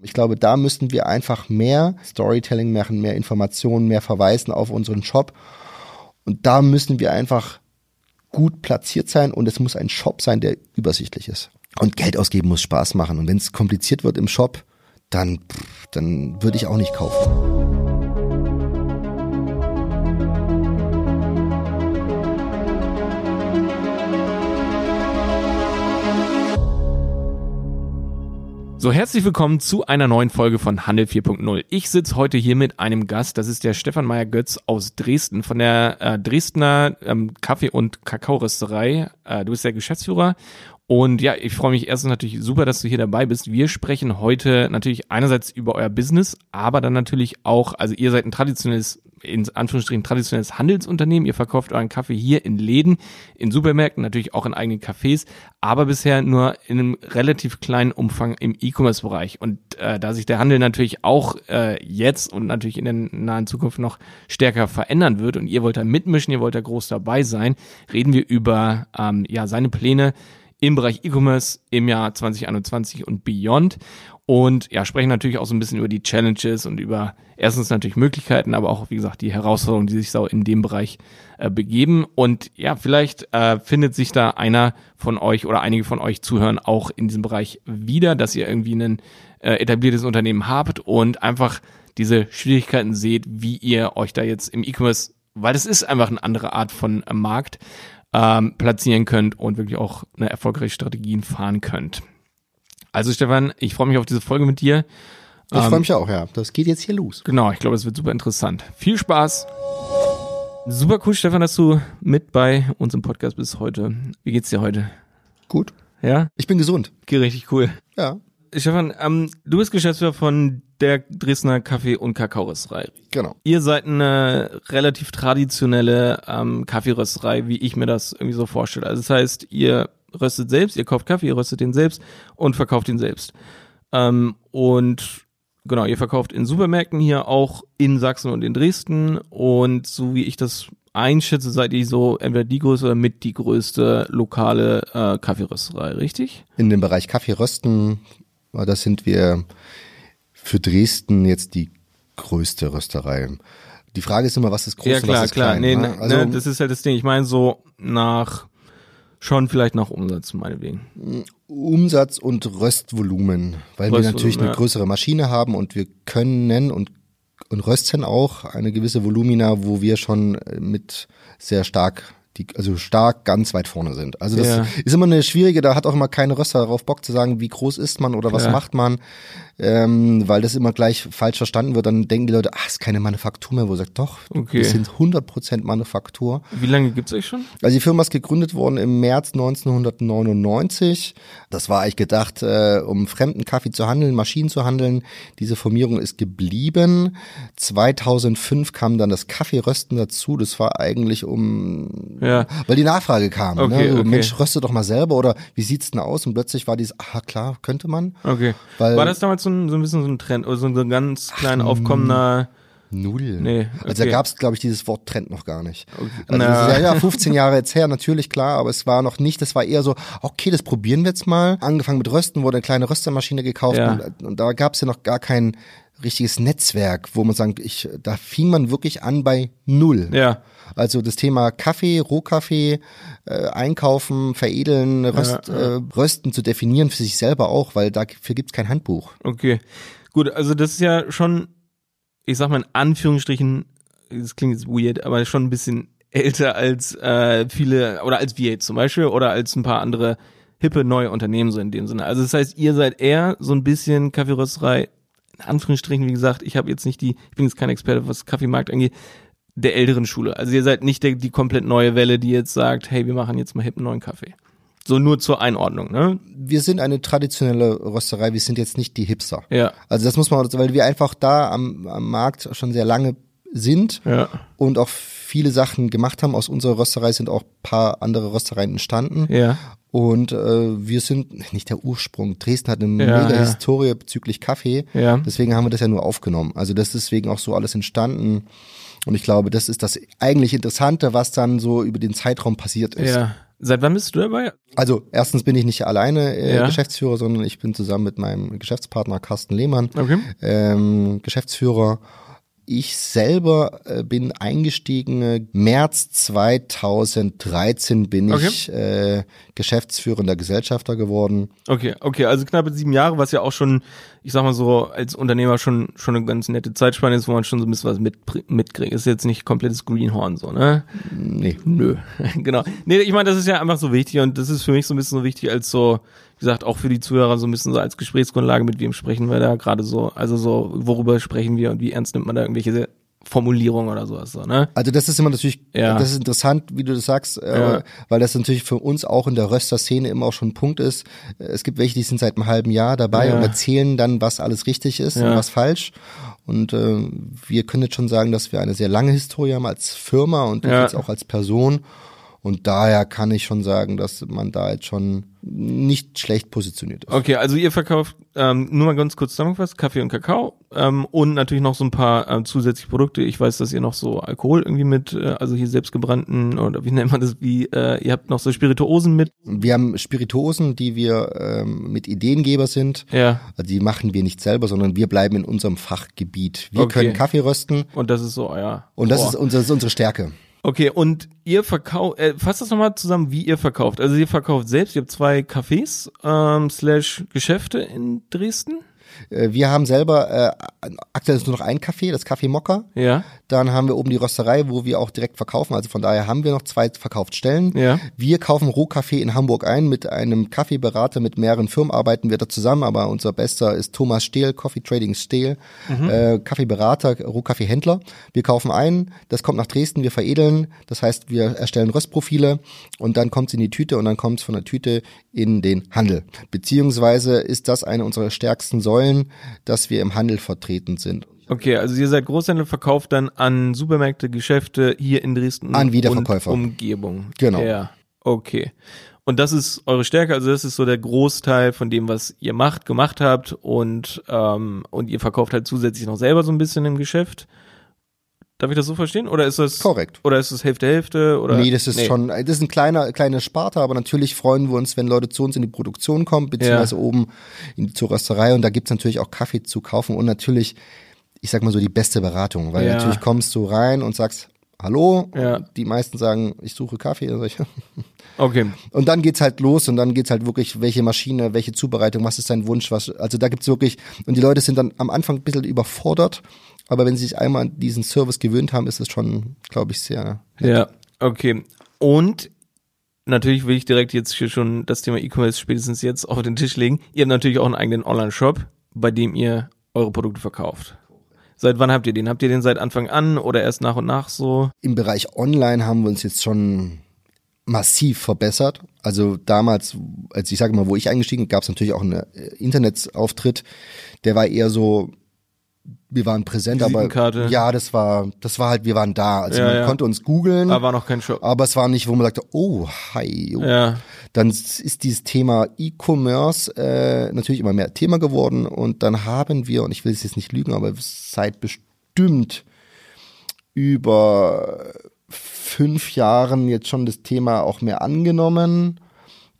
Ich glaube, da müssten wir einfach mehr Storytelling machen, mehr Informationen, mehr verweisen auf unseren Shop. Und da müssen wir einfach gut platziert sein und es muss ein Shop sein, der übersichtlich ist. Und Geld ausgeben muss Spaß machen. Und wenn es kompliziert wird im Shop, dann, dann würde ich auch nicht kaufen. So, herzlich willkommen zu einer neuen Folge von Handel 4.0. Ich sitze heute hier mit einem Gast, das ist der Stefan Meyer-Götz aus Dresden von der äh, Dresdner ähm, Kaffee- und Kakaorösterei. Äh, du bist der Geschäftsführer und ja, ich freue mich erstens natürlich super, dass du hier dabei bist. Wir sprechen heute natürlich einerseits über euer Business, aber dann natürlich auch, also ihr seid ein traditionelles in Anführungsstrichen traditionelles Handelsunternehmen. Ihr verkauft euren Kaffee hier in Läden, in Supermärkten, natürlich auch in eigenen Cafés, aber bisher nur in einem relativ kleinen Umfang im E-Commerce-Bereich. Und äh, da sich der Handel natürlich auch äh, jetzt und natürlich in der nahen Zukunft noch stärker verändern wird und ihr wollt da mitmischen, ihr wollt da groß dabei sein, reden wir über ähm, ja seine Pläne im Bereich E-Commerce im Jahr 2021 und beyond und ja, sprechen natürlich auch so ein bisschen über die Challenges und über erstens natürlich Möglichkeiten, aber auch, wie gesagt, die Herausforderungen, die sich so in dem Bereich äh, begeben. Und ja, vielleicht äh, findet sich da einer von euch oder einige von euch zuhören auch in diesem Bereich wieder, dass ihr irgendwie ein äh, etabliertes Unternehmen habt und einfach diese Schwierigkeiten seht, wie ihr euch da jetzt im E-Commerce, weil das ist einfach eine andere Art von äh, Markt, ähm, platzieren könnt und wirklich auch eine erfolgreiche Strategien fahren könnt. Also Stefan, ich freue mich auf diese Folge mit dir. Ich ähm, freue mich auch, ja. Das geht jetzt hier los. Genau, ich glaube, es wird super interessant. Viel Spaß. Super cool, Stefan, dass du mit bei uns im Podcast bist heute. Wie geht's dir heute? Gut. Ja? Ich bin gesund. Geht richtig cool. Ja. Stefan, ähm, du bist Geschäftsführer von der Dresdner Kaffee- und Kakaorösterei. Genau. Ihr seid eine relativ traditionelle ähm, Kaffeerösterei, wie ich mir das irgendwie so vorstelle. Also das heißt, ihr röstet selbst, ihr kauft Kaffee, ihr röstet den selbst und verkauft ihn selbst. Ähm, und genau, ihr verkauft in Supermärkten hier auch in Sachsen und in Dresden und so wie ich das einschätze, seid ihr so entweder die größte oder mit die größte lokale äh, Kaffeerösterei, richtig? In dem Bereich Kaffeerösten, da sind wir für Dresden jetzt die größte Rösterei. Die Frage ist immer, was ist groß ja, klar, was ist klar. klein? Nee, ne? ne, also, ne, das ist halt das Ding. Ich meine so nach Schon vielleicht nach Umsatz, meinetwegen. Umsatz und Röstvolumen, weil wir natürlich eine ja. größere Maschine haben und wir können und, und rösten auch eine gewisse Volumina, wo wir schon mit sehr stark die also stark ganz weit vorne sind. Also das ja. ist immer eine schwierige, da hat auch immer keine Röster darauf Bock zu sagen, wie groß ist man oder was ja. macht man ähm, weil das immer gleich falsch verstanden wird. Dann denken die Leute, ach, ist keine Manufaktur mehr, wo sagt, doch, okay. wir sind 100% Manufaktur. Wie lange gibt's euch schon? Also die Firma ist gegründet worden im März 1999. Das war eigentlich gedacht, äh, um fremden Kaffee zu handeln, Maschinen zu handeln. Diese Formierung ist geblieben. 2005 kam dann das Kaffeerösten dazu. Das war eigentlich um, ja. Weil die Nachfrage kam. Ne? Okay, ne? so, okay. Mensch, röste doch mal selber oder wie sieht's denn aus? Und plötzlich war dieses, ah klar, könnte man. Okay. Weil, war das damals so ein, so ein bisschen so ein Trend oder so ein ganz klein aufkommender Null. Nee, okay. Also da gab es, glaube ich, dieses Wort Trend noch gar nicht. Okay. Also ja, ja, 15 Jahre jetzt her, natürlich klar, aber es war noch nicht, das war eher so, okay, das probieren wir jetzt mal. Angefangen mit Rösten, wurde eine kleine Röstermaschine gekauft ja. und, und, da gab es ja noch gar kein richtiges Netzwerk, wo man sagt, ich, da fing man wirklich an bei Null. Ja. Also das Thema Kaffee, Rohkaffee, äh, einkaufen, veredeln, röst, ja, ja. Äh, rösten zu definieren für sich selber auch, weil dafür gibt's kein Handbuch. Okay. Gut, also das ist ja schon, ich sag mal in Anführungsstrichen, das klingt jetzt weird, aber schon ein bisschen älter als äh, viele, oder als wir jetzt zum Beispiel, oder als ein paar andere hippe neue Unternehmen so in dem Sinne. Also das heißt, ihr seid eher so ein bisschen Kaffeerösterei, in Anführungsstrichen, wie gesagt, ich habe jetzt nicht die, ich bin jetzt kein Experte, was Kaffeemarkt angeht, der älteren Schule. Also ihr seid nicht der, die komplett neue Welle, die jetzt sagt, hey, wir machen jetzt mal hip einen neuen Kaffee. So nur zur Einordnung, ne? Wir sind eine traditionelle Rösterei, wir sind jetzt nicht die Hipster. Ja. Also das muss man, weil wir einfach da am, am Markt schon sehr lange sind ja. und auch viele Sachen gemacht haben. Aus unserer Rösterei sind auch paar andere Röstereien entstanden. Ja. Und äh, wir sind nicht der Ursprung. Dresden hat eine ja, mega ja. Historie bezüglich Kaffee. Ja. Deswegen haben wir das ja nur aufgenommen. Also das ist deswegen auch so alles entstanden. Und ich glaube, das ist das eigentlich Interessante, was dann so über den Zeitraum passiert ist. Ja. Seit wann bist du dabei? Also erstens bin ich nicht alleine äh, ja. Geschäftsführer, sondern ich bin zusammen mit meinem Geschäftspartner Carsten Lehmann okay. ähm, Geschäftsführer ich selber äh, bin eingestiegen, äh, März 2013 bin okay. ich äh, geschäftsführender Gesellschafter geworden. Okay, okay, also knappe sieben Jahre, was ja auch schon, ich sag mal so, als Unternehmer schon schon eine ganz nette Zeitspanne ist, wo man schon so ein bisschen was mit, mitkriegt. Ist jetzt nicht komplettes Greenhorn so, ne? Nee. Nö, genau. Nee, ich meine, das ist ja einfach so wichtig und das ist für mich so ein bisschen so wichtig als so, wie gesagt, auch für die Zuhörer so ein bisschen so als Gesprächsgrundlage, mit wem sprechen wir da gerade so, also so, worüber sprechen wir und wie ernst nimmt man da irgendwelche Formulierung oder sowas so, ne? Also das ist immer natürlich, ja. das ist interessant, wie du das sagst, äh, ja. weil das natürlich für uns auch in der Röster-Szene immer auch schon ein Punkt ist. Es gibt welche, die sind seit einem halben Jahr dabei ja. und erzählen dann, was alles richtig ist und was falsch. Und äh, wir können jetzt schon sagen, dass wir eine sehr lange Historie haben als Firma und jetzt auch als Person. Und daher kann ich schon sagen, dass man da jetzt schon nicht schlecht positioniert ist. Okay, also ihr verkauft ähm, nur mal ganz kurz zusammengefasst Kaffee und Kakao ähm, und natürlich noch so ein paar ähm, zusätzliche Produkte. Ich weiß, dass ihr noch so Alkohol irgendwie mit, äh, also hier selbstgebrannten oder wie nennt man das? Wie äh, ihr habt noch so Spirituosen mit? Wir haben Spirituosen, die wir ähm, mit Ideengeber sind. Ja. Also die machen wir nicht selber, sondern wir bleiben in unserem Fachgebiet. Wir okay. können Kaffee rösten. Und das ist so, ja. Und das ist, unser, das ist unsere Stärke. Okay, und ihr verkauft, äh, fasst das nochmal zusammen, wie ihr verkauft. Also ihr verkauft selbst, ihr habt zwei Cafés ähm, slash Geschäfte in Dresden. Äh, wir haben selber, äh, aktuell ist nur noch ein Café, das Café Mokka. Ja. Dann haben wir oben die Rösterei, wo wir auch direkt verkaufen. Also von daher haben wir noch zwei Verkaufsstellen. Ja. Wir kaufen Rohkaffee in Hamburg ein. Mit einem Kaffeeberater mit mehreren Firmen arbeiten wir da zusammen. Aber unser bester ist Thomas Stehl, Coffee Trading Stehl, mhm. äh, Kaffeeberater, Rohkaffeehändler. Wir kaufen ein, das kommt nach Dresden, wir veredeln. Das heißt, wir erstellen Röstprofile und dann kommt es in die Tüte und dann kommt es von der Tüte in den Handel. Beziehungsweise ist das eine unserer stärksten Säulen, dass wir im Handel vertreten sind. Okay, also ihr seid Großhändler, verkauft dann an Supermärkte, Geschäfte hier in Dresden an Wiederverkäufer. und Umgebung. Genau. Ja, okay. Und das ist eure Stärke, also das ist so der Großteil von dem, was ihr macht, gemacht habt und ähm, und ihr verkauft halt zusätzlich noch selber so ein bisschen im Geschäft. Darf ich das so verstehen? Oder ist das korrekt? Oder ist es Hälfte Hälfte? Oder nee, das ist nee. schon, das ist ein kleiner kleine Sparte, aber natürlich freuen wir uns, wenn Leute zu uns in die Produktion kommen, beziehungsweise ja. oben in die zur Rösterei und da gibt's natürlich auch Kaffee zu kaufen und natürlich, ich sag mal so die beste Beratung, weil ja. natürlich kommst du rein und sagst Hallo, ja. die meisten sagen, ich suche Kaffee. Okay. Und dann geht's halt los und dann geht's halt wirklich, welche Maschine, welche Zubereitung, was ist dein Wunsch, was, also da gibt's wirklich, und die Leute sind dann am Anfang ein bisschen überfordert, aber wenn sie sich einmal an diesen Service gewöhnt haben, ist es schon, glaube ich, sehr. Happy. Ja, okay. Und natürlich will ich direkt jetzt hier schon das Thema E-Commerce spätestens jetzt auf den Tisch legen. Ihr habt natürlich auch einen eigenen Online-Shop, bei dem ihr eure Produkte verkauft. Seit wann habt ihr den? Habt ihr den seit Anfang an oder erst nach und nach so? Im Bereich Online haben wir uns jetzt schon massiv verbessert. Also damals, als ich sage mal, wo ich eingestiegen, bin, gab es natürlich auch einen äh, Internetauftritt. Der war eher so wir waren präsent, aber ja, das war, das war halt, wir waren da. Also ja, man ja. konnte uns googeln. Aber war noch kein Shop. Aber es war nicht, wo man sagte, oh, hi. Oh. Ja. Dann ist dieses Thema E-Commerce äh, natürlich immer mehr Thema geworden und dann haben wir, und ich will es jetzt nicht lügen, aber seit bestimmt über fünf Jahren jetzt schon das Thema auch mehr angenommen.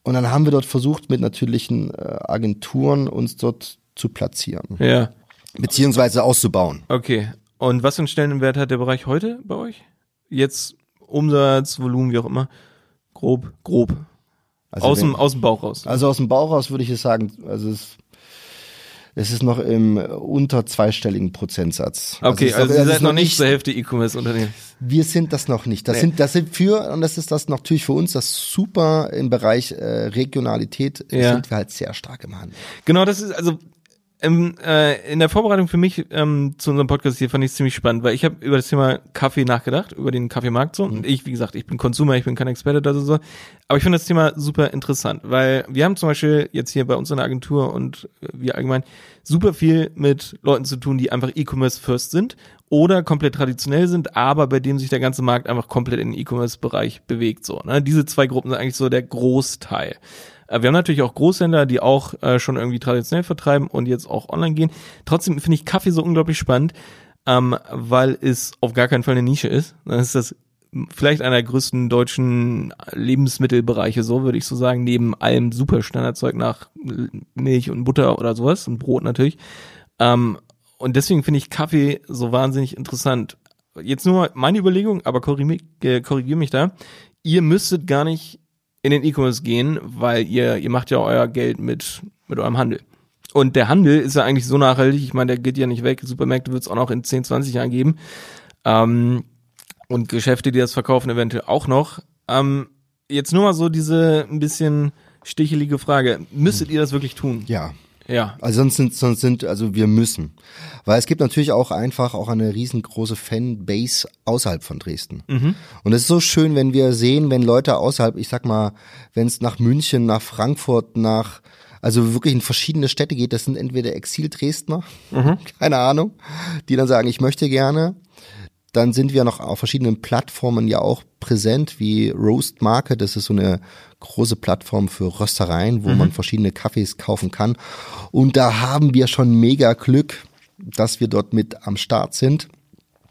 Und dann haben wir dort versucht, mit natürlichen äh, Agenturen uns dort zu platzieren. Ja beziehungsweise auszubauen. Okay. Und was für einen Stellenwert hat der Bereich heute bei euch? Jetzt Umsatz, Volumen, wie auch immer. Grob, grob. Also aus, dem, aus dem Bauch raus. Also aus dem Bauch raus würde ich jetzt sagen, also es, es ist noch im unter zweistelligen Prozentsatz. Okay, also, also ihr seid noch nicht zur Hälfte E-Commerce-Unternehmen. Wir sind das noch nicht. Das nee. sind, das sind für, und das ist das natürlich für uns das super im Bereich äh, Regionalität, ja. sind wir halt sehr stark im Handel. Genau, das ist, also ähm, äh, in der Vorbereitung für mich ähm, zu unserem Podcast hier fand ich es ziemlich spannend, weil ich habe über das Thema Kaffee nachgedacht, über den Kaffeemarkt so. Mhm. Und ich, wie gesagt, ich bin Konsumer, ich bin kein Experte da so. Aber ich finde das Thema super interessant, weil wir haben zum Beispiel jetzt hier bei uns in der Agentur und wir allgemein super viel mit Leuten zu tun, die einfach E-Commerce first sind oder komplett traditionell sind, aber bei dem sich der ganze Markt einfach komplett in den E-Commerce-Bereich bewegt. So, ne? Diese zwei Gruppen sind eigentlich so der Großteil. Äh, wir haben natürlich auch Großhändler, die auch äh, schon irgendwie traditionell vertreiben und jetzt auch online gehen. Trotzdem finde ich Kaffee so unglaublich spannend, ähm, weil es auf gar keinen Fall eine Nische ist. Das ist das vielleicht einer der größten deutschen Lebensmittelbereiche, so würde ich so sagen, neben allem super Standardzeug nach Milch und Butter oder sowas und Brot natürlich. Ähm, und deswegen finde ich Kaffee so wahnsinnig interessant. Jetzt nur meine Überlegung, aber korrigiere äh, korrigier mich da. Ihr müsstet gar nicht in den E-Commerce gehen, weil ihr, ihr macht ja euer Geld mit, mit eurem Handel. Und der Handel ist ja eigentlich so nachhaltig, ich meine, der geht ja nicht weg. Supermärkte wird es auch noch in 10, 20 Jahren geben. Ähm, und Geschäfte, die das verkaufen, eventuell auch noch. Ähm, jetzt nur mal so diese ein bisschen stichelige Frage. Müsstet ihr das wirklich tun? Ja. Ja. Also sonst sind, sonst sind, also wir müssen. Weil es gibt natürlich auch einfach auch eine riesengroße Fanbase außerhalb von Dresden. Mhm. Und es ist so schön, wenn wir sehen, wenn Leute außerhalb, ich sag mal, wenn es nach München, nach Frankfurt, nach also wirklich in verschiedene Städte geht, das sind entweder Exil-Dresdner, mhm. keine Ahnung, die dann sagen, ich möchte gerne dann sind wir noch auf verschiedenen Plattformen ja auch präsent, wie Roast Market. Das ist so eine große Plattform für Röstereien, wo mhm. man verschiedene Kaffees kaufen kann. Und da haben wir schon mega Glück, dass wir dort mit am Start sind.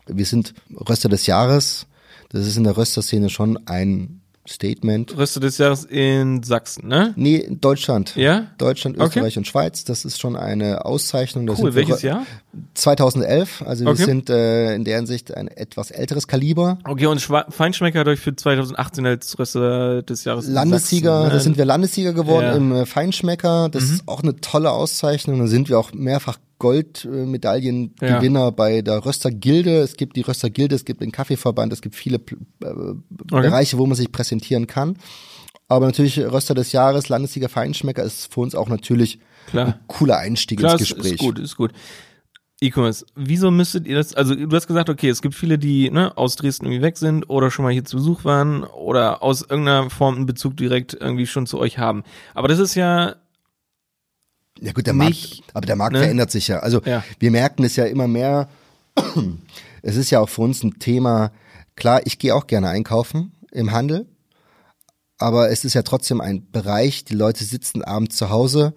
Wir sind Röster des Jahres. Das ist in der Rösterszene schon ein Statement. Röster des Jahres in Sachsen, ne? Nee, in Deutschland. Ja? Deutschland, Österreich okay. und Schweiz. Das ist schon eine Auszeichnung. Das cool, welches Jahr? 2011. Also okay. wir sind äh, in der Hinsicht ein etwas älteres Kaliber. Okay, und Schwa Feinschmecker hat euch für 2018 als Röster des Jahres Landessieger, Sachsen, ne? da sind wir Landessieger geworden ja. im äh, Feinschmecker. Das mhm. ist auch eine tolle Auszeichnung. Da sind wir auch mehrfach Goldmedaillengewinner ja. bei der Röstergilde. Es gibt die Röstergilde, es gibt den Kaffeeverband, es gibt viele äh, okay. Bereiche, wo man sich präsentieren kann. Aber natürlich Röster des Jahres, Landessieger Feinschmecker ist für uns auch natürlich Klar. ein cooler Einstieg Klar, ins Gespräch. Ist gut, ist gut. E-Commerce, wieso müsstet ihr das, also du hast gesagt, okay, es gibt viele, die ne, aus Dresden irgendwie weg sind oder schon mal hier zu Besuch waren oder aus irgendeiner Form einen Bezug direkt irgendwie schon zu euch haben. Aber das ist ja ja gut, der nicht, Markt, aber der Markt ne? verändert sich ja. Also ja. wir merken es ja immer mehr. Es ist ja auch für uns ein Thema. Klar, ich gehe auch gerne einkaufen im Handel, aber es ist ja trotzdem ein Bereich. Die Leute sitzen abends zu Hause,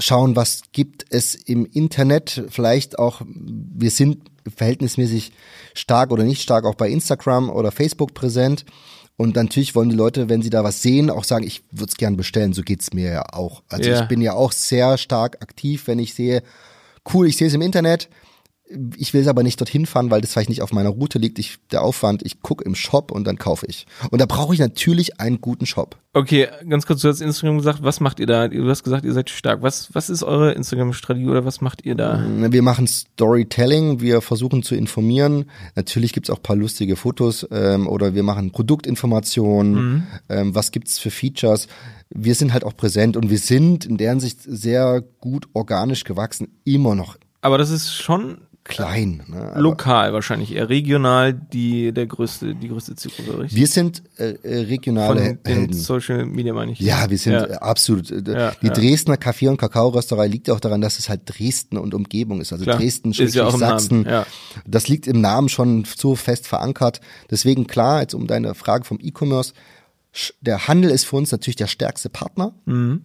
schauen, was gibt es im Internet. Vielleicht auch, wir sind verhältnismäßig stark oder nicht stark auch bei Instagram oder Facebook präsent. Und natürlich wollen die Leute, wenn sie da was sehen, auch sagen, ich würde es gern bestellen. So geht's mir ja auch. Also ja. ich bin ja auch sehr stark aktiv, wenn ich sehe, cool, ich sehe es im Internet, ich will es aber nicht dorthin fahren, weil das vielleicht nicht auf meiner Route liegt. Ich, der Aufwand, ich gucke im Shop und dann kaufe ich. Und da brauche ich natürlich einen guten Shop. Okay, ganz kurz, du hast Instagram gesagt, was macht ihr da? Du hast gesagt, ihr seid stark. Was, was ist eure Instagram-Strategie oder was macht ihr da? Wir machen Storytelling, wir versuchen zu informieren. Natürlich gibt's auch paar lustige Fotos ähm, oder wir machen Produktinformationen. Mhm. Ähm, was gibt's für Features? Wir sind halt auch präsent und wir sind in deren Sicht sehr gut organisch gewachsen, immer noch. Aber das ist schon klein. Ne? Lokal wahrscheinlich, eher regional die der größte die größte Zielgruppe, richtig? Wir sind äh, äh regionale Von Helden. Social Media meine ich. Ja, wir sind ja. Äh, absolut. Äh, ja, die ja. Dresdner Kaffee und Kakaorösterei liegt auch daran, dass es halt Dresden und Umgebung ist. Also Klar. Dresden, ist ja auch Sachsen. Das liegt im Namen schon so fest verankert. Deswegen klar, jetzt um deine Frage vom E-Commerce, der Handel ist für uns natürlich der stärkste Partner. Mhm.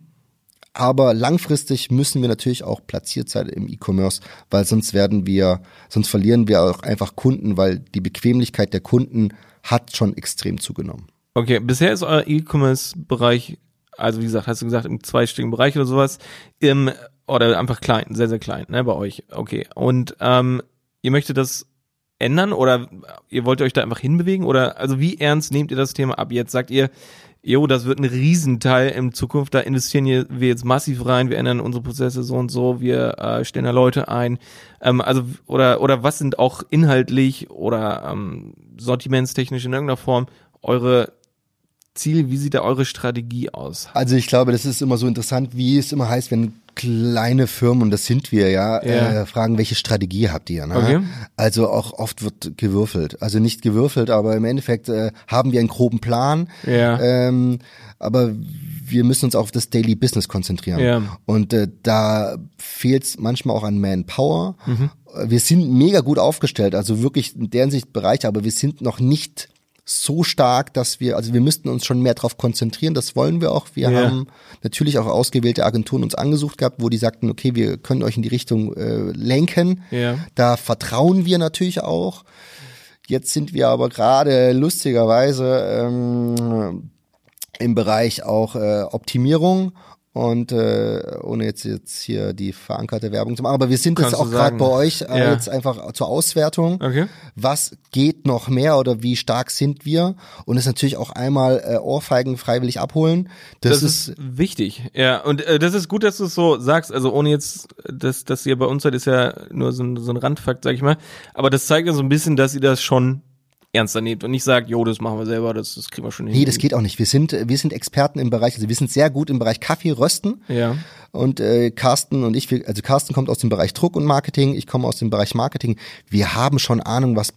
Aber langfristig müssen wir natürlich auch platziert sein im E-Commerce, weil sonst werden wir, sonst verlieren wir auch einfach Kunden, weil die Bequemlichkeit der Kunden hat schon extrem zugenommen. Okay, bisher ist euer E-Commerce-Bereich, also wie gesagt, hast du gesagt, im zweistelligen Bereich oder sowas, im, oder einfach klein, sehr, sehr klein, ne, bei euch. Okay. Und ähm, ihr möchtet das ändern oder ihr wollt euch da einfach hinbewegen? Oder also wie ernst nehmt ihr das Thema ab? Jetzt sagt ihr, jo, das wird ein Riesenteil in Zukunft, da investieren wir jetzt massiv rein, wir ändern unsere Prozesse so und so, wir äh, stellen da Leute ein. Ähm, also, oder, oder was sind auch inhaltlich oder ähm, sortimentstechnisch in irgendeiner Form eure Ziele, wie sieht da eure Strategie aus? Also ich glaube, das ist immer so interessant, wie es immer heißt, wenn kleine Firmen, und das sind wir ja, ja. Äh, fragen, welche Strategie habt ihr? Ne? Okay. Also auch oft wird gewürfelt. Also nicht gewürfelt, aber im Endeffekt äh, haben wir einen groben Plan. Ja. Ähm, aber wir müssen uns auf das Daily Business konzentrieren. Ja. Und äh, da fehlt es manchmal auch an Manpower. Mhm. Wir sind mega gut aufgestellt, also wirklich in deren Sicht Bereiche, aber wir sind noch nicht so stark, dass wir, also wir müssten uns schon mehr darauf konzentrieren, das wollen wir auch. Wir ja. haben natürlich auch ausgewählte Agenturen uns angesucht gehabt, wo die sagten, okay, wir können euch in die Richtung äh, lenken. Ja. Da vertrauen wir natürlich auch. Jetzt sind wir aber gerade lustigerweise ähm, im Bereich auch äh, Optimierung und äh, ohne jetzt jetzt hier die verankerte Werbung zu machen, aber wir sind jetzt auch gerade bei euch äh, ja. jetzt einfach zur Auswertung. Okay. Was geht noch mehr oder wie stark sind wir? Und es natürlich auch einmal äh, Ohrfeigen freiwillig abholen. Das, das ist, ist, wichtig. Ja, und äh, das ist gut, dass du es so sagst. Also ohne jetzt, dass, dass ihr bei uns seid, ist ja nur so ein, so ein Randfakt, sag ich mal. Aber das zeigt ja so ein bisschen, dass ihr das schon ernster nehmt und nicht sagt, jo, das machen wir selber, das, das kriegen wir schon hin. Nee, das geht auch nicht. Wir sind, wir sind Experten im Bereich, also wir sind sehr gut im Bereich Kaffee rösten. Ja. Und äh, Carsten und ich, also Carsten kommt aus dem Bereich Druck und Marketing, ich komme aus dem Bereich Marketing. Wir haben schon Ahnung, was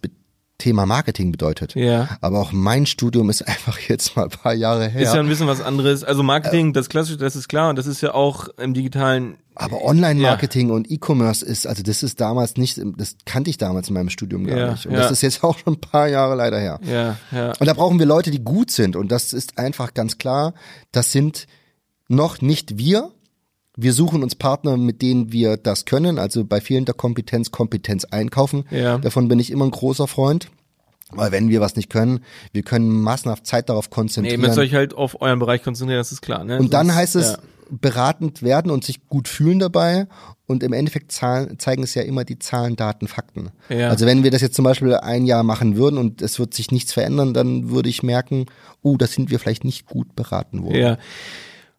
Thema Marketing bedeutet. Ja. Aber auch mein Studium ist einfach jetzt mal ein paar Jahre her. Ist ja ein bisschen was anderes. Also Marketing, äh, das klassische, das ist klar und das ist ja auch im digitalen. Aber Online-Marketing ja. und E-Commerce ist, also das ist damals nicht, das kannte ich damals in meinem Studium gar ja, nicht. Und ja. das ist jetzt auch schon ein paar Jahre leider her. Ja, ja. Und da brauchen wir Leute, die gut sind. Und das ist einfach ganz klar, das sind noch nicht wir, wir suchen uns Partner, mit denen wir das können. Also bei fehlender Kompetenz Kompetenz einkaufen. Ja. Davon bin ich immer ein großer Freund. Weil wenn wir was nicht können, wir können massenhaft Zeit darauf konzentrieren. Nee, ihr müsst euch halt auf euren Bereich konzentrieren, das ist klar. Ne? Und dann heißt es, ja. beratend werden und sich gut fühlen dabei. Und im Endeffekt zahlen, zeigen es ja immer die Zahlen, Daten, Fakten. Ja. Also wenn wir das jetzt zum Beispiel ein Jahr machen würden und es wird sich nichts verändern, dann würde ich merken, oh, da sind wir vielleicht nicht gut beraten worden. Ja.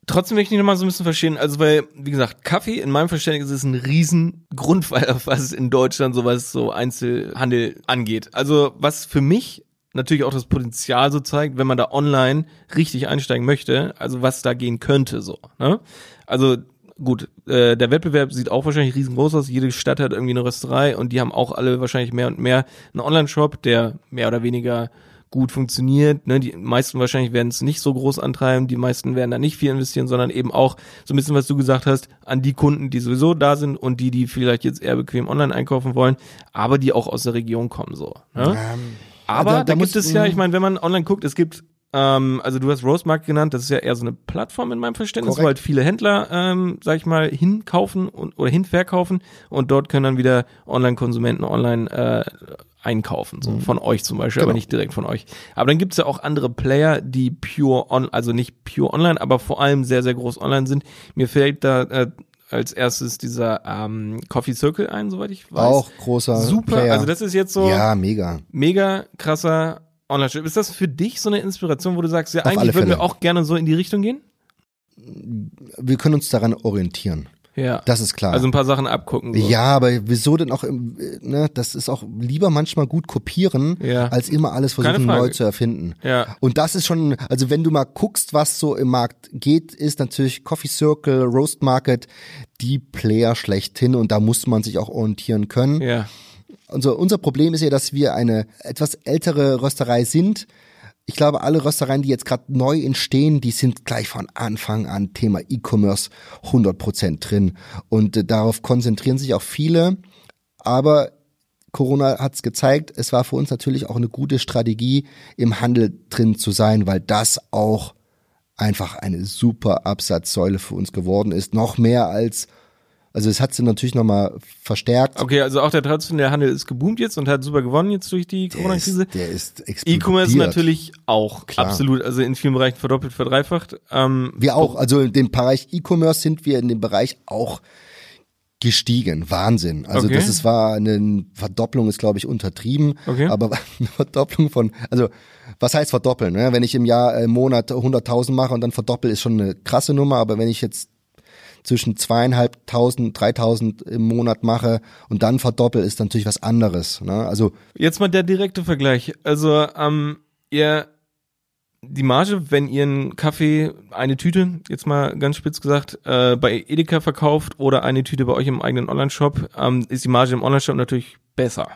Trotzdem möchte ich noch mal so ein bisschen verstehen, also weil, wie gesagt, Kaffee in meinem Verständnis ist ein riesen was in Deutschland sowas so Einzelhandel angeht. Also was für mich natürlich auch das Potenzial so zeigt, wenn man da online richtig einsteigen möchte, also was da gehen könnte so. Ne? Also gut, äh, der Wettbewerb sieht auch wahrscheinlich riesengroß aus. Jede Stadt hat irgendwie eine Rösterei und die haben auch alle wahrscheinlich mehr und mehr einen Online-Shop, der mehr oder weniger gut funktioniert. Ne? Die meisten wahrscheinlich werden es nicht so groß antreiben, die meisten werden da nicht viel investieren, sondern eben auch so ein bisschen, was du gesagt hast, an die Kunden, die sowieso da sind und die, die vielleicht jetzt eher bequem online einkaufen wollen, aber die auch aus der Region kommen so. Ne? Ähm, aber da, da, da gibt es ja, ich meine, wenn man online guckt, es gibt ähm, also du hast Rosemark genannt, das ist ja eher so eine Plattform in meinem Verständnis, Korrekt. wo halt viele Händler, ähm, sag ich mal, hinkaufen und, oder hinverkaufen und dort können dann wieder Online-Konsumenten online äh, einkaufen, so mhm. von euch zum Beispiel, genau. aber nicht direkt von euch. Aber dann gibt es ja auch andere Player, die pure on, also nicht pure online, aber vor allem sehr, sehr groß online sind. Mir fällt da äh, als erstes dieser ähm, Coffee Circle ein, soweit ich weiß. Auch großer Super, Player. also das ist jetzt so ja, mega. Mega krasser Online-Shop. Ist das für dich so eine Inspiration, wo du sagst, ja, Auf eigentlich würden wir auch gerne so in die Richtung gehen? Wir können uns daran orientieren. Ja. Das ist klar. Also ein paar Sachen abgucken. So. Ja, aber wieso denn auch, ne, das ist auch lieber manchmal gut kopieren, ja. als immer alles versuchen neu zu erfinden. Ja. Und das ist schon, also wenn du mal guckst, was so im Markt geht, ist natürlich Coffee Circle, Roast Market, die Player schlechthin und da muss man sich auch orientieren können. Ja. Also unser Problem ist ja, dass wir eine etwas ältere Rösterei sind, ich glaube, alle Röstereien, die jetzt gerade neu entstehen, die sind gleich von Anfang an Thema E-Commerce 100% drin. Und äh, darauf konzentrieren sich auch viele. Aber Corona hat es gezeigt, es war für uns natürlich auch eine gute Strategie, im Handel drin zu sein, weil das auch einfach eine super Absatzsäule für uns geworden ist. Noch mehr als also es hat sie natürlich nochmal verstärkt. Okay, also auch der traditionelle Handel ist geboomt jetzt und hat super gewonnen jetzt durch die Corona-Krise. Der ist, ist E-Commerce natürlich auch, Klar. absolut, also in vielen Bereichen verdoppelt, verdreifacht. Ähm, wir auch, also in dem Bereich E-Commerce sind wir in dem Bereich auch gestiegen. Wahnsinn. Also okay. das ist, war eine Verdopplung, ist glaube ich untertrieben, okay. aber eine Verdopplung von, also was heißt verdoppeln? Ne? Wenn ich im Jahr im Monat 100.000 mache und dann verdoppel, ist schon eine krasse Nummer, aber wenn ich jetzt zwischen zweieinhalbtausend, dreitausend im Monat mache und dann verdoppel, ist natürlich was anderes. Ne? Also jetzt mal der direkte Vergleich. Also ähm, ihr die Marge, wenn ihr einen Kaffee, eine Tüte, jetzt mal ganz spitz gesagt, äh, bei Edeka verkauft oder eine Tüte bei euch im eigenen Online-Shop, ähm, ist die Marge im Online-Shop natürlich besser.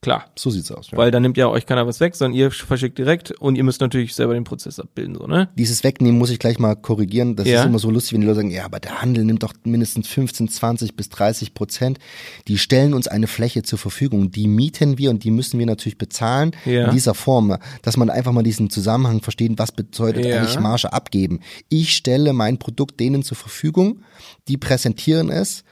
Klar. So sieht's aus. Ja. Weil dann nimmt ja euch keiner was weg, sondern ihr verschickt direkt und ihr müsst natürlich selber den Prozess abbilden, so, ne? Dieses Wegnehmen muss ich gleich mal korrigieren. Das ja. ist immer so lustig, wenn die Leute sagen, ja, aber der Handel nimmt doch mindestens 15, 20 bis 30 Prozent. Die stellen uns eine Fläche zur Verfügung. Die mieten wir und die müssen wir natürlich bezahlen ja. in dieser Form, dass man einfach mal diesen Zusammenhang versteht, was bedeutet eigentlich Marge abgeben. Ich stelle mein Produkt denen zur Verfügung, die präsentieren es,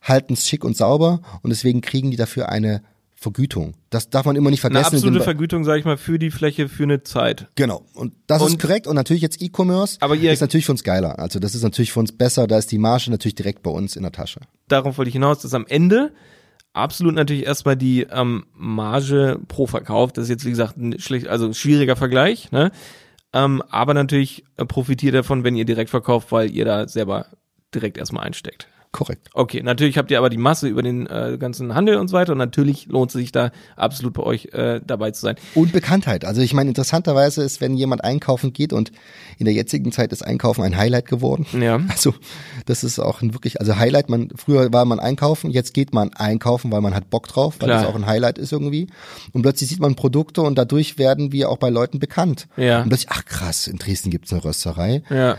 halten es schick und sauber und deswegen kriegen die dafür eine Vergütung. Das darf man immer nicht vergessen. Eine absolute Vergütung, sage ich mal, für die Fläche für eine Zeit. Genau. Und das und, ist korrekt. Und natürlich jetzt E-Commerce aber ihr, ist natürlich für uns geiler. Also das ist natürlich für uns besser. Da ist die Marge natürlich direkt bei uns in der Tasche. Darauf wollte ich hinaus, dass am Ende absolut natürlich erstmal die ähm, Marge pro Verkauf. Das ist jetzt, wie gesagt, ein schlecht, also schwieriger Vergleich. Ne? Ähm, aber natürlich äh, profitiert davon, wenn ihr direkt verkauft, weil ihr da selber direkt erstmal einsteckt. Korrekt. Okay, natürlich habt ihr aber die Masse über den äh, ganzen Handel und so weiter und natürlich lohnt es sich da absolut bei euch äh, dabei zu sein. Und Bekanntheit. Also ich meine, interessanterweise ist, wenn jemand einkaufen geht und in der jetzigen Zeit ist Einkaufen ein Highlight geworden. Ja. Also das ist auch ein wirklich, also Highlight, man, früher war man einkaufen, jetzt geht man einkaufen, weil man hat Bock drauf, weil Klar. das auch ein Highlight ist irgendwie. Und plötzlich sieht man Produkte und dadurch werden wir auch bei Leuten bekannt. Ja. Und plötzlich, ach krass, in Dresden gibt's eine Rösterei. Ja.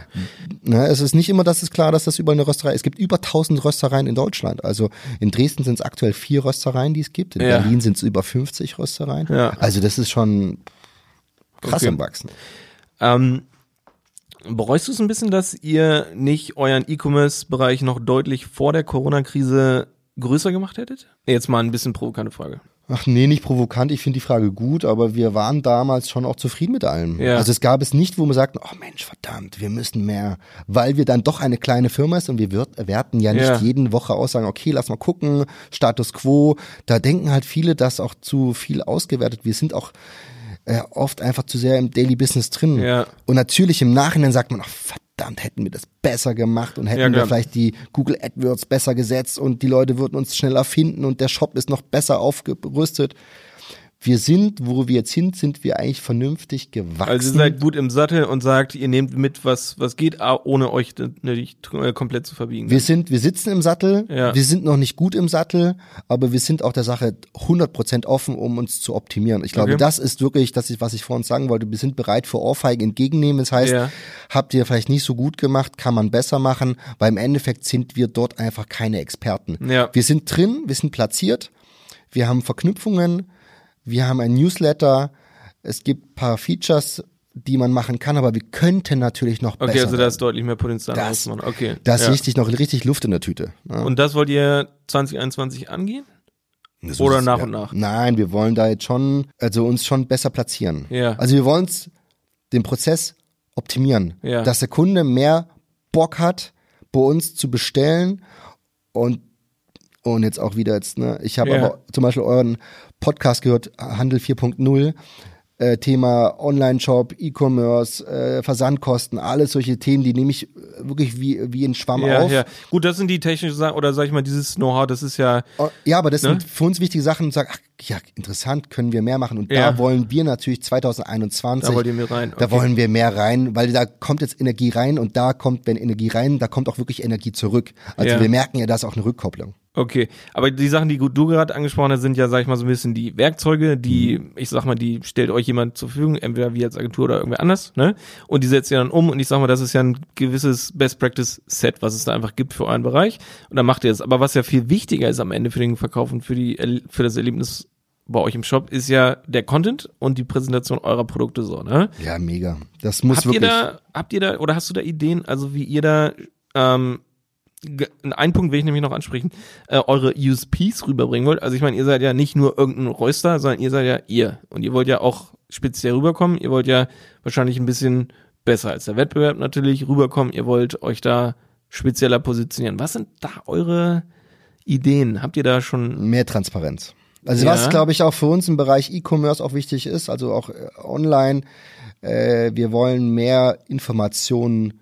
Na, es ist nicht immer, dass es klar, dass das überall eine Rösterei ist. Es gibt über 1000 Röstereien in Deutschland. Also in Dresden sind es aktuell vier Röstereien, die es gibt. In ja. Berlin sind es über 50 Röstereien. Ja. Also das ist schon krass okay. am Wachsen. Ähm, bereust du es ein bisschen, dass ihr nicht euren E-Commerce-Bereich noch deutlich vor der Corona-Krise größer gemacht hättet? Jetzt mal ein bisschen provokante Frage. Ach nee, nicht provokant. Ich finde die Frage gut, aber wir waren damals schon auch zufrieden mit allem. Ja. Also es gab es nicht, wo wir sagten, oh Mensch, verdammt, wir müssen mehr, weil wir dann doch eine kleine Firma ist und wir werten ja nicht ja. jeden Woche aus, sagen, okay, lass mal gucken, Status quo. Da denken halt viele, dass auch zu viel ausgewertet. Wir sind auch äh, oft einfach zu sehr im Daily Business drin. Ja. Und natürlich im Nachhinein sagt man, ach verdammt, verdammt, hätten wir das besser gemacht und hätten ja, wir vielleicht die Google AdWords besser gesetzt und die Leute würden uns schneller finden und der Shop ist noch besser aufgerüstet wir sind, wo wir jetzt sind, sind wir eigentlich vernünftig gewachsen. Also ihr seid gut im Sattel und sagt, ihr nehmt mit, was, was geht, ohne euch nicht äh, komplett zu verbiegen. Wir sind, wir sitzen im Sattel, ja. wir sind noch nicht gut im Sattel, aber wir sind auch der Sache 100% offen, um uns zu optimieren. Ich glaube, okay. das ist wirklich, das ist, was ich vorhin sagen wollte, wir sind bereit für Ohrfeigen entgegennehmen. Das heißt, ja. habt ihr vielleicht nicht so gut gemacht, kann man besser machen, weil im Endeffekt sind wir dort einfach keine Experten. Ja. Wir sind drin, wir sind platziert, wir haben Verknüpfungen, wir haben ein Newsletter. Es gibt paar Features, die man machen kann, aber wir könnten natürlich noch okay, besser. Okay, also da ist deutlich mehr Potenzial. Das, okay. Da ist ja. richtig noch richtig Luft in der Tüte. Ja. Und das wollt ihr 2021 angehen? So Oder nach ja. und nach? Nein, wir wollen da jetzt schon, also uns schon besser platzieren. Ja. Also wir wollen den Prozess optimieren, ja. dass der Kunde mehr Bock hat, bei uns zu bestellen und und jetzt auch wieder jetzt, ne, ich habe ja. aber zum Beispiel euren Podcast gehört, Handel 4.0. Äh, Thema Online-Shop, E-Commerce, äh, Versandkosten, alles solche Themen, die nehme ich wirklich wie, wie ein Schwamm ja, auf. Ja. Gut, das sind die technischen Sachen, oder sag ich mal, dieses Know-how, das ist ja. Oh, ja, aber das ne? sind für uns wichtige Sachen und sagen, ach, ja, interessant, können wir mehr machen. Und ja. da wollen wir natürlich 2021. Da ihr mehr rein. Okay. Da wollen wir mehr rein, weil da kommt jetzt Energie rein und da kommt, wenn Energie rein, da kommt auch wirklich Energie zurück. Also ja. wir merken ja, da ist auch eine Rückkopplung. Okay, aber die Sachen, die du gerade angesprochen hast, sind ja, sag ich mal, so ein bisschen die Werkzeuge, die, mhm. ich sag mal, die stellt euch jemand zur Verfügung, entweder wir als Agentur oder irgendwer anders, ne? Und die setzt ihr dann um und ich sag mal, das ist ja ein gewisses Best Practice Set, was es da einfach gibt für euren Bereich. Und dann macht ihr es. Aber was ja viel wichtiger ist am Ende für den Verkauf und für die, für das Erlebnis bei euch im Shop ist ja der Content und die Präsentation eurer Produkte so, ne? Ja, mega. Das muss habt wirklich. Ihr da, habt ihr da, oder hast du da Ideen, also wie ihr da ähm, einen Punkt will ich nämlich noch ansprechen, äh, eure USPs rüberbringen wollt. Also ich meine, ihr seid ja nicht nur irgendein Röster, sondern ihr seid ja ihr. Und ihr wollt ja auch speziell rüberkommen. Ihr wollt ja wahrscheinlich ein bisschen besser als der Wettbewerb natürlich rüberkommen. Ihr wollt euch da spezieller positionieren. Was sind da eure Ideen? Habt ihr da schon mehr Transparenz? Also ja. was glaube ich auch für uns im Bereich E-Commerce auch wichtig ist, also auch äh, online. Äh, wir wollen mehr Informationen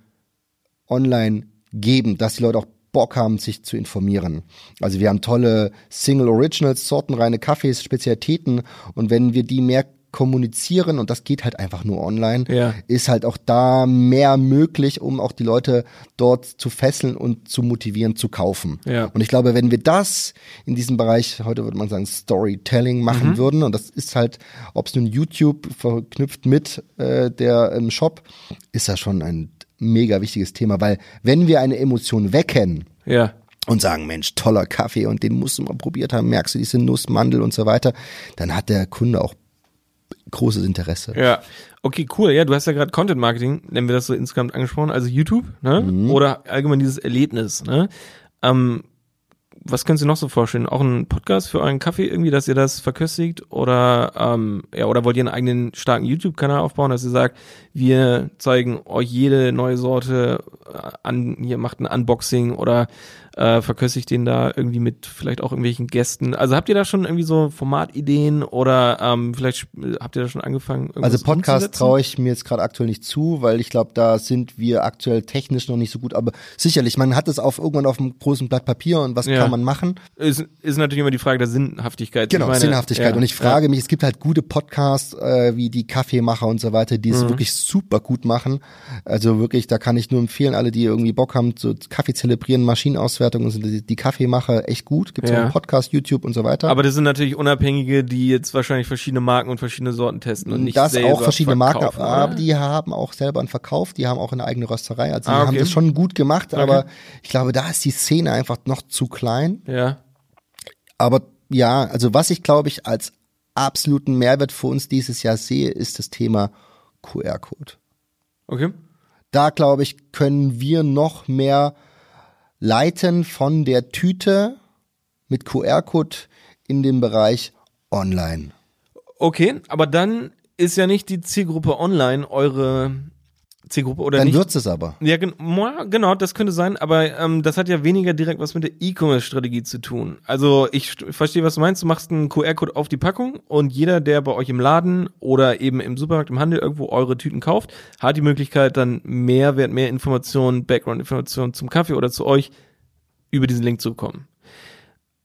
online geben, dass die Leute auch Bock haben, sich zu informieren. Also wir haben tolle Single Originals, sortenreine Kaffees, Spezialitäten und wenn wir die mehr kommunizieren und das geht halt einfach nur online, ja. ist halt auch da mehr möglich, um auch die Leute dort zu fesseln und zu motivieren zu kaufen. Ja. Und ich glaube, wenn wir das in diesem Bereich, heute würde man sagen Storytelling machen mhm. würden und das ist halt, ob es nun YouTube verknüpft mit äh, der im Shop, ist das schon ein mega wichtiges Thema, weil wenn wir eine Emotion wecken, ja. und sagen, Mensch, toller Kaffee und den musst du mal probiert haben, merkst du diese Nuss, Mandel und so weiter, dann hat der Kunde auch großes Interesse. Ja, okay, cool. Ja, du hast ja gerade Content Marketing, nennen wir das so insgesamt angesprochen, also YouTube, ne? Mhm. Oder allgemein dieses Erlebnis, ne? Ähm, was können Sie noch so vorstellen? Auch ein Podcast für euren Kaffee irgendwie, dass ihr das verköstigt oder ähm, ja oder wollt ihr einen eigenen starken YouTube-Kanal aufbauen, dass ihr sagt, wir zeigen euch jede neue Sorte äh, an, ihr macht ein Unboxing oder äh, verköstigt den da irgendwie mit vielleicht auch irgendwelchen Gästen. Also habt ihr da schon irgendwie so Formatideen oder ähm, vielleicht habt ihr da schon angefangen? Also Podcast traue ich mir jetzt gerade aktuell nicht zu, weil ich glaube, da sind wir aktuell technisch noch nicht so gut. Aber sicherlich, man hat es auf irgendwann auf einem großen Blatt Papier und was ja. kann man machen? Ist, ist natürlich immer die Frage der Sinnhaftigkeit. Genau, meine, Sinnhaftigkeit. Ja, und ich frage ja. mich, es gibt halt gute Podcasts äh, wie die Kaffeemacher und so weiter, die es mhm. wirklich super gut machen. Also wirklich, da kann ich nur empfehlen, alle, die irgendwie Bock haben, so Kaffee zelebrieren, Maschinenauswertung Berichterstattung sind die, die Kaffeemacher echt gut. Gibt es ja. auch Podcast, YouTube und so weiter. Aber das sind natürlich Unabhängige, die jetzt wahrscheinlich verschiedene Marken und verschiedene Sorten testen und nicht Das auch verschiedene Marken, aber die haben auch selber einen Verkauf, die haben auch eine eigene Rösterei. Also die ah, okay. haben das schon gut gemacht, okay. aber ich glaube, da ist die Szene einfach noch zu klein. Ja. Aber ja, also was ich glaube ich als absoluten Mehrwert für uns dieses Jahr sehe, ist das Thema QR-Code. Okay. Da glaube ich, können wir noch mehr leiten von der Tüte mit QR-Code in den Bereich Online. Okay, aber dann ist ja nicht die Zielgruppe online eure Zielgruppe oder Dann nicht. Dann wird's es aber. Ja, genau, das könnte sein, aber ähm, das hat ja weniger direkt was mit der E-Commerce-Strategie zu tun. Also ich verstehe, was du meinst. Du machst einen QR-Code auf die Packung und jeder, der bei euch im Laden oder eben im Supermarkt, im Handel irgendwo eure Tüten kauft, hat die Möglichkeit, dann Mehrwert, mehr Informationen, Background-Informationen zum Kaffee oder zu euch über diesen Link zu bekommen.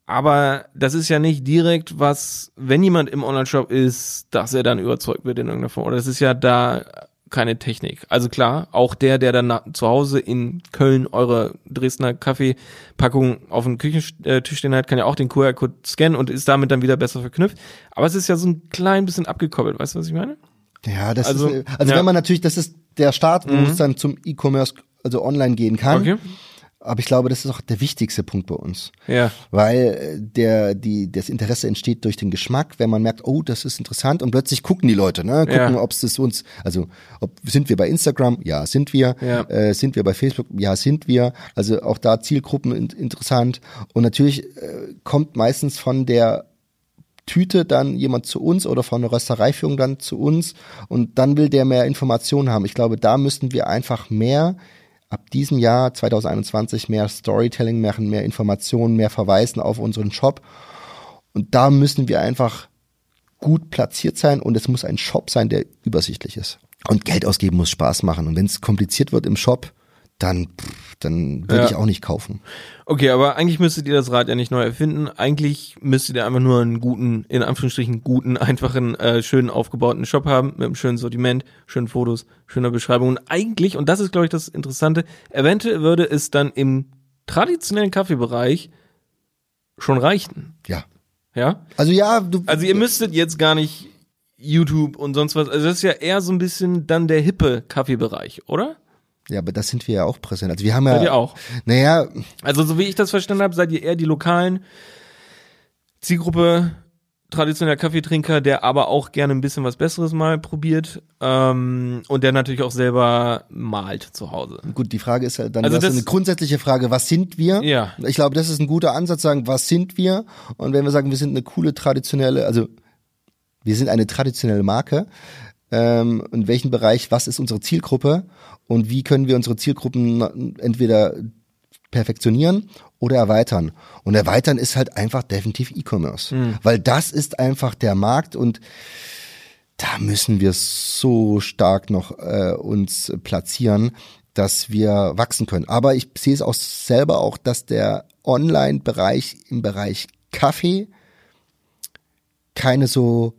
Aber das ist ja nicht direkt was, wenn jemand im Online-Shop ist, dass er dann überzeugt wird in irgendeiner Form. Oder das ist ja da keine Technik. Also klar, auch der, der dann zu Hause in Köln eure Dresdner Kaffeepackung auf dem Küchentisch stehen hat, kann ja auch den QR-Code scannen und ist damit dann wieder besser verknüpft. Aber es ist ja so ein klein bisschen abgekoppelt. Weißt du, was ich meine? Ja, das also, ist, also ja. wenn man natürlich, das ist der Start, wo mhm. es dann zum E-Commerce, also online gehen kann. Okay. Aber ich glaube, das ist auch der wichtigste Punkt bei uns. Ja. Weil äh, der, die, das Interesse entsteht durch den Geschmack, wenn man merkt, oh, das ist interessant und plötzlich gucken die Leute, ne? Gucken, ja. ob es uns, also ob sind wir bei Instagram? Ja, sind wir. Ja. Äh, sind wir bei Facebook? Ja, sind wir. Also auch da Zielgruppen in, interessant. Und natürlich äh, kommt meistens von der Tüte dann jemand zu uns oder von der Röstereiführung dann zu uns und dann will der mehr Informationen haben. Ich glaube, da müssten wir einfach mehr ab diesem Jahr 2021 mehr Storytelling machen, mehr Informationen, mehr verweisen auf unseren Shop. Und da müssen wir einfach gut platziert sein und es muss ein Shop sein, der übersichtlich ist. Und Geld ausgeben muss Spaß machen. Und wenn es kompliziert wird im Shop, dann, dann würde ja. ich auch nicht kaufen. Okay, aber eigentlich müsstet ihr das Rad ja nicht neu erfinden. Eigentlich müsstet ihr einfach nur einen guten, in Anführungsstrichen guten, einfachen, äh, schön aufgebauten Shop haben, mit einem schönen Sortiment, schönen Fotos, schöner Beschreibung. Und eigentlich, und das ist, glaube ich, das Interessante, eventuell würde es dann im traditionellen Kaffeebereich schon reichen. Ja. Ja? Also ja, du. Also ihr müsstet jetzt gar nicht YouTube und sonst was. Also das ist ja eher so ein bisschen dann der hippe Kaffeebereich, oder? Ja, aber das sind wir ja auch präsent. Also wir haben ja. Seid ihr auch? Naja. Also so wie ich das verstanden habe, seid ihr eher die lokalen Zielgruppe traditioneller Kaffeetrinker, der aber auch gerne ein bisschen was Besseres mal probiert ähm, und der natürlich auch selber malt zu Hause. Gut, die Frage ist ja dann also das, eine grundsätzliche Frage, was sind wir? Ja. Ich glaube, das ist ein guter Ansatz, sagen, was sind wir? Und wenn wir sagen, wir sind eine coole traditionelle, also wir sind eine traditionelle Marke, ähm, in welchem Bereich, was ist unsere Zielgruppe und wie können wir unsere Zielgruppen entweder perfektionieren oder erweitern. Und erweitern ist halt einfach definitiv E-Commerce, mhm. weil das ist einfach der Markt und da müssen wir so stark noch äh, uns platzieren, dass wir wachsen können. Aber ich sehe es auch selber auch, dass der Online-Bereich im Bereich Kaffee keine so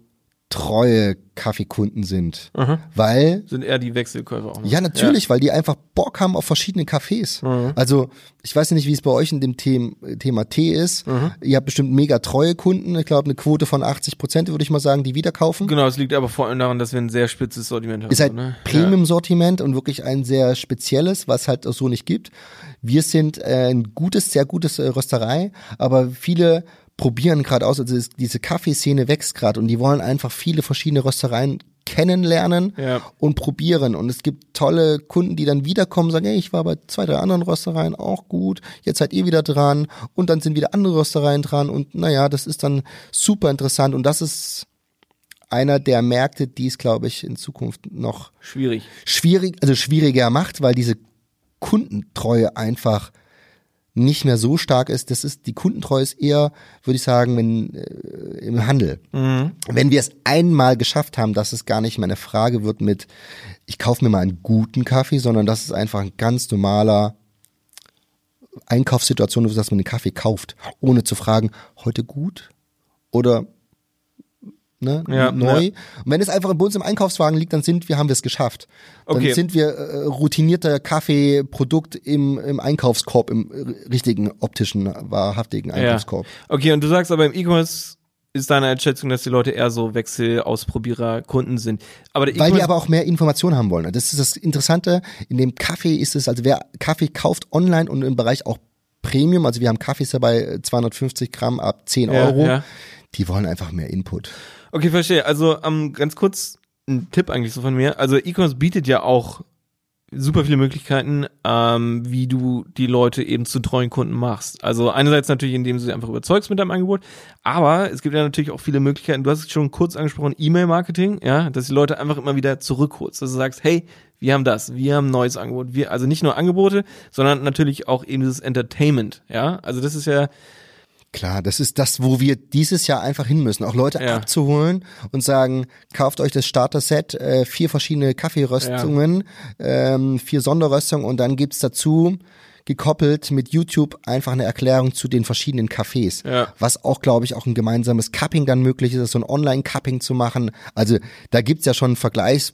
treue Kaffeekunden sind. Mhm. Weil. Sind eher die Wechselkäufer auch. Noch. Ja, natürlich, ja. weil die einfach Bock haben auf verschiedene Cafés. Mhm. Also, ich weiß nicht, wie es bei euch in dem Thema, Thema Tee ist. Mhm. Ihr habt bestimmt mega treue Kunden. Ich glaube, eine Quote von 80 Prozent, würde ich mal sagen, die wieder kaufen. Genau, es liegt aber vor allem daran, dass wir ein sehr spitzes Sortiment haben. Ist halt ne? Premium-Sortiment ja. und wirklich ein sehr spezielles, was halt auch so nicht gibt. Wir sind äh, ein gutes, sehr gutes äh, Rösterei, aber viele probieren gerade aus, also diese Kaffeeszene wächst gerade und die wollen einfach viele verschiedene Röstereien kennenlernen ja. und probieren. Und es gibt tolle Kunden, die dann wiederkommen, sagen, hey, ich war bei zwei, drei anderen Röstereien auch gut, jetzt seid ihr wieder dran. Und dann sind wieder andere Röstereien dran. Und naja, das ist dann super interessant. Und das ist einer der Märkte, die es, glaube ich, in Zukunft noch schwierig, schwierig, also schwieriger macht, weil diese Kundentreue einfach nicht mehr so stark ist. Das ist die Kundentreue ist eher, würde ich sagen, wenn, äh, im Handel. Mhm. Wenn wir es einmal geschafft haben, dass es gar nicht mehr eine Frage wird mit, ich kaufe mir mal einen guten Kaffee, sondern dass es einfach ein ganz normaler Einkaufssituation ist, dass man den Kaffee kauft, ohne zu fragen, heute gut oder ne, ja, neu. Ja. Und wenn es einfach bei uns im Einkaufswagen liegt, dann sind wir, haben wir es geschafft. Dann okay. sind wir äh, routinierter Kaffeeprodukt im, im Einkaufskorb, im äh, richtigen optischen, wahrhaftigen Einkaufskorb. Ja. Okay, und du sagst aber im E-Commerce ist deine Einschätzung, dass die Leute eher so Wechselausprobierer Kunden sind. Aber Weil die aber auch mehr Informationen haben wollen. Das ist das Interessante. In dem Kaffee ist es, also wer Kaffee kauft online und im Bereich auch Premium, also wir haben Kaffees dabei, 250 Gramm ab 10 Euro, ja, ja. die wollen einfach mehr Input. Okay, verstehe. Also ähm, ganz kurz ein Tipp eigentlich so von mir. Also E-Commerce bietet ja auch super viele Möglichkeiten, ähm, wie du die Leute eben zu treuen Kunden machst. Also einerseits natürlich, indem du sie einfach überzeugst mit deinem Angebot, aber es gibt ja natürlich auch viele Möglichkeiten. Du hast es schon kurz angesprochen, E-Mail-Marketing, ja, dass die Leute einfach immer wieder zurückholst, dass du sagst, hey, wir haben das, wir haben ein neues Angebot, wir, also nicht nur Angebote, sondern natürlich auch eben dieses Entertainment, ja. Also das ist ja Klar, das ist das, wo wir dieses Jahr einfach hin müssen, auch Leute ja. abzuholen und sagen, kauft euch das Starter-Set, äh, vier verschiedene Kaffeeröstungen, ja. ähm, vier Sonderröstungen und dann gibt's dazu gekoppelt mit YouTube einfach eine Erklärung zu den verschiedenen Cafés. Ja. Was auch, glaube ich, auch ein gemeinsames Cupping dann möglich ist, so ein Online-Cupping zu machen. Also da gibt's ja schon Vergleichs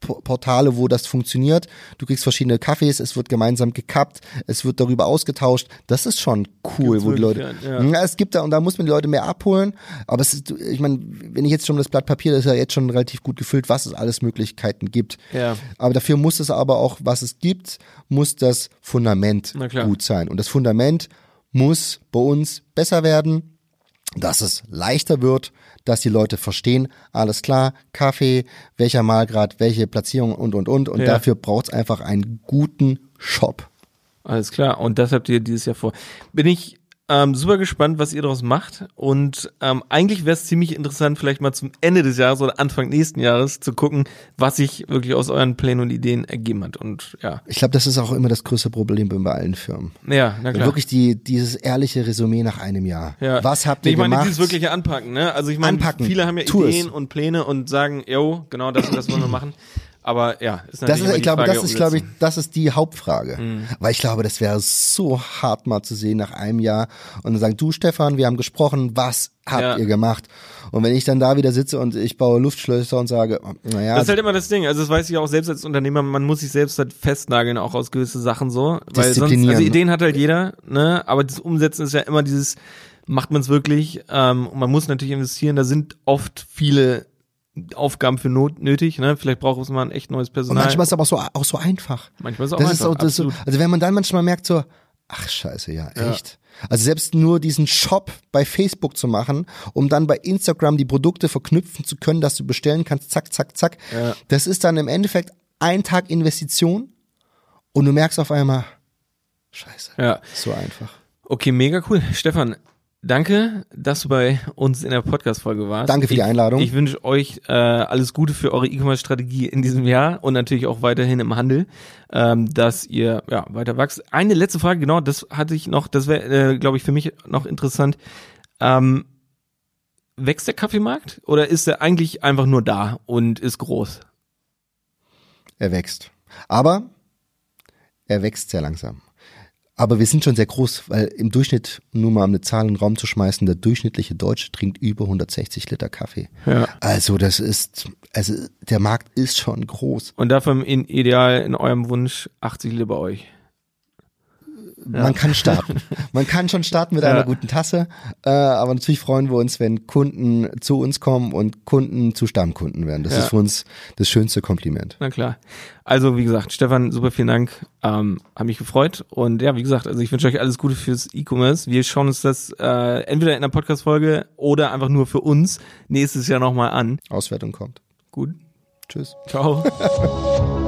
Portale, wo das funktioniert. Du kriegst verschiedene Kaffees, es wird gemeinsam gekappt, es wird darüber ausgetauscht. Das ist schon cool, Gibt's wo die Leute. Ja. ja. es gibt da und da muss man die Leute mehr abholen. Aber es ist, ich meine, wenn ich jetzt schon das Blatt Papier, das ist ja jetzt schon relativ gut gefüllt, was es alles Möglichkeiten gibt. Ja. Aber dafür muss es aber auch, was es gibt, muss das Fundament gut sein. Und das Fundament muss bei uns besser werden dass es leichter wird, dass die Leute verstehen, alles klar, Kaffee, welcher Malgrad, welche Platzierung und und und. Und ja. dafür braucht es einfach einen guten Shop. Alles klar. Und das habt ihr dieses Jahr vor. Bin ich ähm, super gespannt, was ihr daraus macht. Und ähm, eigentlich wäre es ziemlich interessant, vielleicht mal zum Ende des Jahres oder Anfang nächsten Jahres zu gucken, was sich wirklich aus euren Plänen und Ideen ergeben hat. Und ja. Ich glaube, das ist auch immer das größte Problem bei allen Firmen. Ja, na klar. Wirklich die, dieses ehrliche Resümee nach einem Jahr. Ja. Was habt ihr ich meine, gemacht? dieses wirkliche Anpacken, ne? Also ich meine, viele haben ja Ideen und Pläne und sagen, yo, genau das und das wollen wir machen. Aber ja, ist natürlich das ist, ich glaube, Frage das ist, glaube ich, das ist die Hauptfrage. Mhm. Weil ich glaube, das wäre so hart mal zu sehen nach einem Jahr und dann sagen, du Stefan, wir haben gesprochen, was habt ja. ihr gemacht? Und wenn ich dann da wieder sitze und ich baue Luftschlösser und sage, naja. Das ist halt immer das Ding. Also das weiß ich auch selbst als Unternehmer, man muss sich selbst halt festnageln, auch aus gewisse Sachen so. Weil sonst, also Ideen hat halt jeder, ne? Aber das Umsetzen ist ja immer dieses, macht man es wirklich? Ähm, und man muss natürlich investieren. Da sind oft viele Aufgaben für not nötig, ne? Vielleicht braucht es mal ein echt neues Personal. Und manchmal ist es aber auch so, auch so einfach. Manchmal ist es auch das einfach. Ist auch, das so, also wenn man dann manchmal merkt so, ach scheiße, ja, echt. Ja. Also selbst nur diesen Shop bei Facebook zu machen, um dann bei Instagram die Produkte verknüpfen zu können, dass du bestellen kannst, zack, zack, zack. Ja. Das ist dann im Endeffekt ein Tag Investition und du merkst auf einmal, scheiße, ja. so einfach. Okay, mega cool. Stefan, Danke, dass du bei uns in der Podcast-Folge warst. Danke für die Einladung. Ich, ich wünsche euch äh, alles Gute für eure E-Commerce-Strategie in diesem Jahr und natürlich auch weiterhin im Handel, ähm, dass ihr ja weiter wächst. Eine letzte Frage, genau, das hatte ich noch, das wäre, äh, glaube ich, für mich noch interessant. Ähm, wächst der Kaffeemarkt oder ist er eigentlich einfach nur da und ist groß? Er wächst. Aber er wächst sehr langsam. Aber wir sind schon sehr groß, weil im Durchschnitt, nur mal um eine Zahl in den Raum zu schmeißen, der durchschnittliche Deutsche trinkt über 160 Liter Kaffee. Ja. Also das ist, also der Markt ist schon groß. Und davon in ideal in eurem Wunsch 80 Liter bei euch. Ja. Man kann starten. Man kann schon starten mit ja. einer guten Tasse, äh, aber natürlich freuen wir uns, wenn Kunden zu uns kommen und Kunden zu Stammkunden werden. Das ja. ist für uns das schönste Kompliment. Na klar. Also wie gesagt, Stefan, super vielen Dank. Ähm, hat mich gefreut und ja, wie gesagt, also ich wünsche euch alles Gute fürs E-Commerce. Wir schauen uns das äh, entweder in der Podcast-Folge oder einfach nur für uns nächstes Jahr nochmal an. Auswertung kommt. Gut. Tschüss. Ciao.